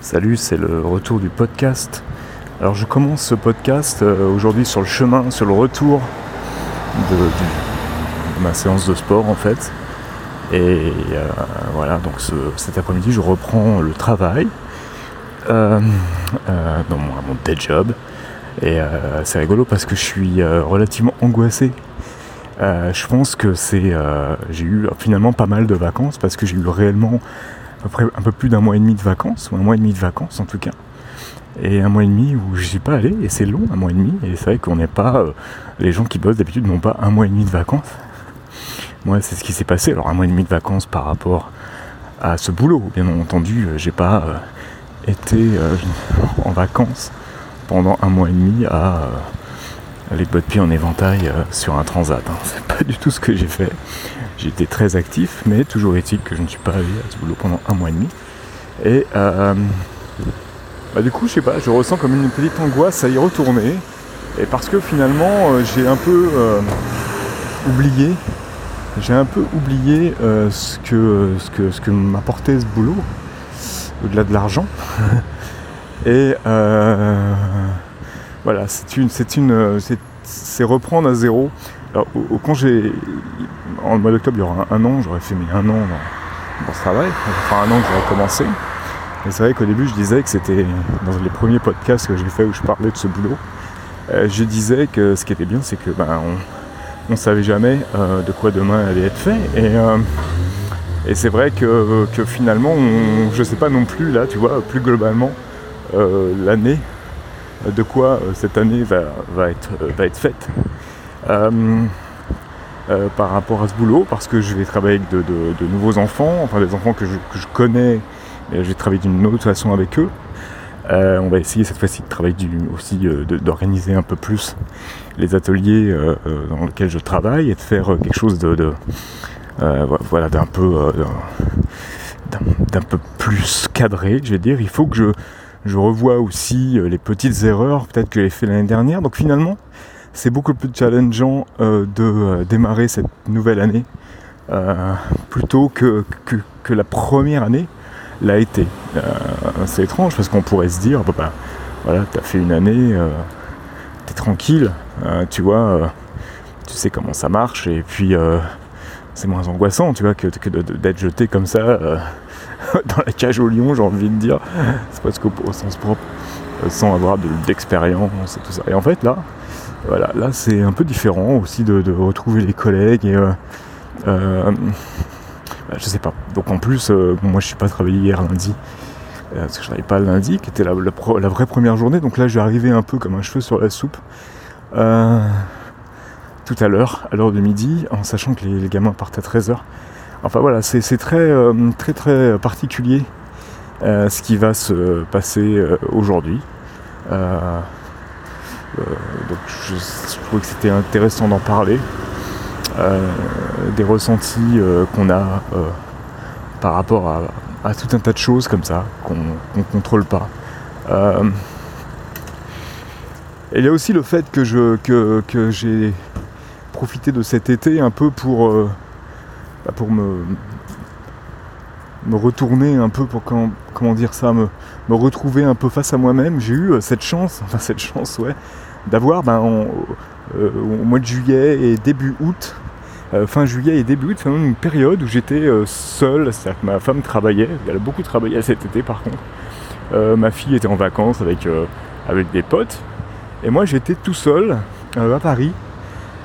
Salut, c'est le retour du podcast. Alors je commence ce podcast euh, aujourd'hui sur le chemin, sur le retour de, ma séance de sport en fait. Et euh, voilà, donc ce- cet après-midi je reprends le travail euh, dans mon, mon day job. Et c'est rigolo parce que je suis relativement angoissé. Je pense que c'est, j'ai eu finalement pas mal de vacances parce que j'ai eu réellement un peu plus d'un mois et demi de vacances, ou un mois et demi de vacances en tout cas. Et un mois et demi où je suis pas allé, et c'est long, un mois et demi, et c'est vrai qu'on n'est pas. euh, les gens qui bossent d'habitude n'ont pas un mois et demi de vacances. Moi, c'est ce qui s'est passé. Alors, un mois et demi de vacances par rapport à ce boulot, bien entendu, euh, j'ai pas euh, été en vacances pendant un mois et demi à les bottes pieds en éventail euh, sur un transat. hein. C'est pas du tout ce que j'ai fait. Été très actif, mais toujours est-il que je ne suis pas allé à ce boulot pendant un mois et demi. Et euh, bah, du coup, je sais pas, je ressens comme une petite angoisse à y retourner. Et parce que finalement, euh, j'ai un peu oublié, j'ai un peu oublié ce que, ce que, ce que m'apportait ce boulot, au-delà de l'argent. Et voilà, c'est une, c'est une, c'est, c'est reprendre à zéro. Alors, au- en mois d'octobre, il y aura un, an, j'aurais fait mais un an dans, dans ce travail. Fera un an que j'aurais commencé. Et c'est vrai qu'au début, je disais que c'était dans les premiers podcasts que j'ai fait où je parlais de ce boulot. euh, je disais que ce qui était bien, c'est que ben, on, on savait jamais euh, de quoi demain allait être fait. Et, euh, et c'est vrai que, que finalement, je sais pas non plus là, tu vois, plus globalement, euh, l'année, euh, de quoi euh, cette année va, euh, être faite. Euh, par rapport à ce boulot, parce que je vais travailler avec de, nouveaux enfants, enfin des enfants que je, connais, mais je vais travailler d'une autre façon avec eux. On va essayer cette fois-ci de travailler aussi, euh, d'organiser un peu plus les ateliers dans lesquels je travaille et de faire quelque chose de, de, vo- voilà, d'un peu, d'un peu plus cadré, je vais dire. Il faut que je, je revoie aussi euh, les petites erreurs peut-être que j'ai fait l'année dernière. Donc finalement, c'est beaucoup plus challengeant euh, de euh, démarrer cette nouvelle année plutôt que, que, la première année l'a été. C'est étrange parce qu'on pourrait se dire, bah, bah, voilà, t'as fait une année, t'es tranquille, euh, tu vois, tu sais comment ça marche et puis c'est moins angoissant, tu vois, que, d'être jeté comme ça dans la cage au lion, j'ai envie de dire, c'est presque au, au sens propre, euh, sans avoir de- d'expérience et tout ça. Et en fait, là, voilà, là c'est un peu différent aussi de, retrouver les collègues et euh, euh, bah, je sais pas. Donc en plus, moi je suis pas travaillé hier lundi parce que je travaillais pas lundi, qui était la, vraie première journée. Donc là, je vais arriver un peu comme un cheveu sur la soupe tout à l'heure, à l'heure de midi, en sachant que les, les gamins partent à 13h. Enfin voilà, c'est très, euh, très très particulier euh, ce qui va se passer euh, aujourd'hui. Donc je, trouvais que c'était intéressant d'en parler. Des ressentis qu'on a par rapport à, tout un tas de choses comme ça qu'on ne contrôle pas. Et il y a aussi le fait que je que, que j'ai profité de cet été un peu pour bah, pour me me retourner un peu pour comment, dire ça me, me retrouver un peu face à moi-même j'ai eu euh, cette chance enfin cette chance ouais d'avoir ben, en- euh, au mois de juillet et début août euh, fin juillet et début août, finalement une période où j'étais seul, c'est-à-dire que ma femme travaillait, elle a beaucoup travaillé cet été par contre. Ma fille était en vacances avec, avec des potes, et moi j'étais tout seul à Paris.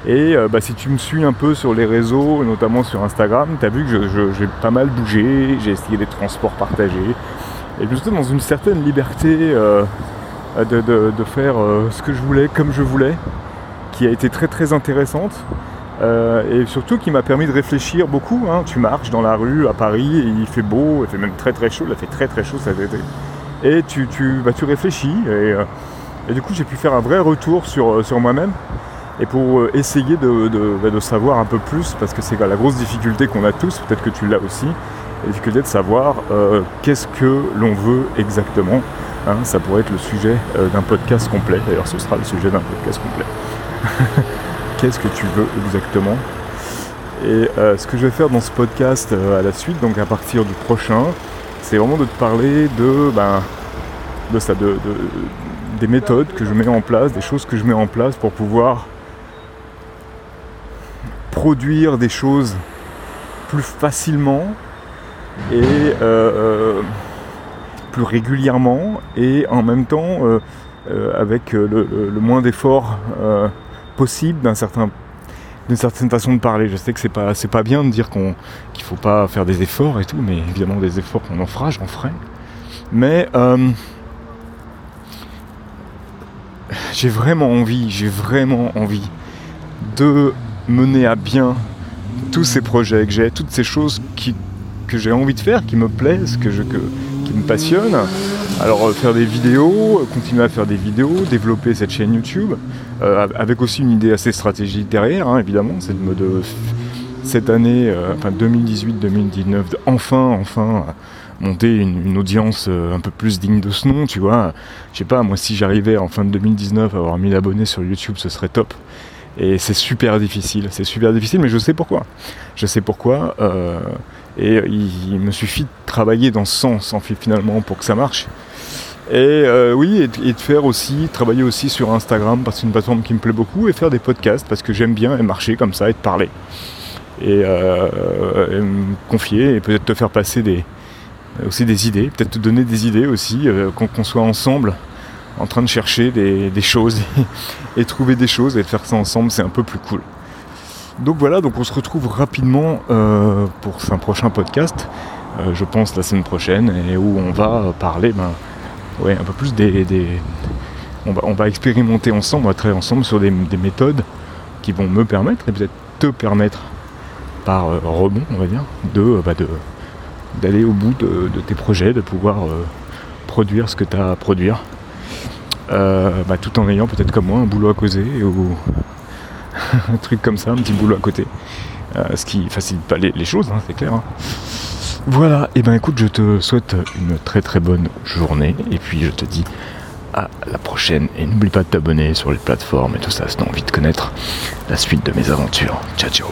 Et euh, bah, si tu me suis un peu sur les réseaux, notamment sur Instagram, tu as vu que j'ai pas mal bougé, j'ai essayé des transports partagés, et j'étais dans une certaine liberté euh, de, faire euh, ce que je voulais, comme je voulais, qui a été très très intéressante. Et surtout qui m'a permis de réfléchir beaucoup. hein. Tu marches dans la rue à Paris, et il fait beau, il fait même très très chaud, il a fait très très chaud cet été. Et tu, tu, bah, tu réfléchis, et, et du coup j'ai pu faire un vrai retour sur, sur moi-même. Et pour euh, essayer bah, de savoir un peu plus, parce que c'est la grosse difficulté qu'on a tous, peut-être que tu l'as aussi, la difficulté de savoir euh, qu'est-ce que l'on veut exactement. hein. ça pourrait être le sujet euh, d'un podcast complet, d'ailleurs ce sera le sujet d'un podcast complet qu'est-ce que tu veux exactement? Et ce que je vais faire dans ce podcast à la suite, donc à partir du prochain, c'est vraiment de te parler de ben, de ça, de, des méthodes que je mets en place, des choses que je mets en place pour pouvoir produire des choses plus facilement et euh, euh, plus régulièrement et en même temps euh, avec le, moins d'efforts possible d'un certain d'une certaine façon de parler. Je sais que c'est pas c'est pas bien de dire qu'on qu'il faut pas faire des efforts et tout, mais évidemment des efforts qu'on en fera, j'en ferai. Mais j'ai vraiment envie, j'ai vraiment envie de mener à bien tous ces projets que j'ai, toutes ces choses qui, que j'ai envie de faire, qui me plaisent, que je, qui me passionnent. Alors euh, faire des vidéos, continuer à faire des vidéos, développer cette chaîne YouTube, euh, avec aussi une idée assez stratégique derrière, hein, évidemment, c'est de, de cette année, euh, enfin 2018-2019, enfin, enfin monter une, audience un peu plus digne de ce nom, tu vois. Je sais pas, moi si j'arrivais en fin de 2019 à avoir 1000 abonnés sur YouTube, ce serait top. Et c'est super difficile, c'est super difficile, mais je sais pourquoi. Je sais pourquoi. Euh, et il, me suffit de travailler dans ce sens, finalement, pour que ça marche. Et euh, oui, et, de faire aussi, travailler aussi sur Instagram, parce que c'est une plateforme qui me plaît beaucoup, et faire des podcasts, parce que j'aime bien et marcher comme ça, et te parler. Et, euh, me confier, et peut-être te faire passer des, aussi des idées, peut-être te donner des idées aussi, qu'on soit ensemble en train de chercher des, choses et, trouver des choses et de faire ça ensemble, c'est un peu plus cool. Donc voilà, donc on se retrouve rapidement euh, pour un prochain podcast, euh, je pense la semaine prochaine, et où on va parler ben, un peu plus des. on, va, expérimenter ensemble, on va travailler ensemble sur des, méthodes qui vont me permettre, et peut-être te permettre par euh, rebond, on va dire, de, bah, d'aller au bout de, de, tes projets, de pouvoir produire ce que tu as à produire bah, tout en ayant peut-être comme moi un boulot à causer ou un truc comme ça, un petit boulot à côté. Euh, ce qui facilite pas les, choses, hein, c'est clair. Hein. Voilà, et ben écoute, je te souhaite une très très bonne journée et puis je te dis à la prochaine et n'oublie pas de t'abonner sur les plateformes et tout ça si tu as envie de connaître la suite de mes aventures. Ciao ciao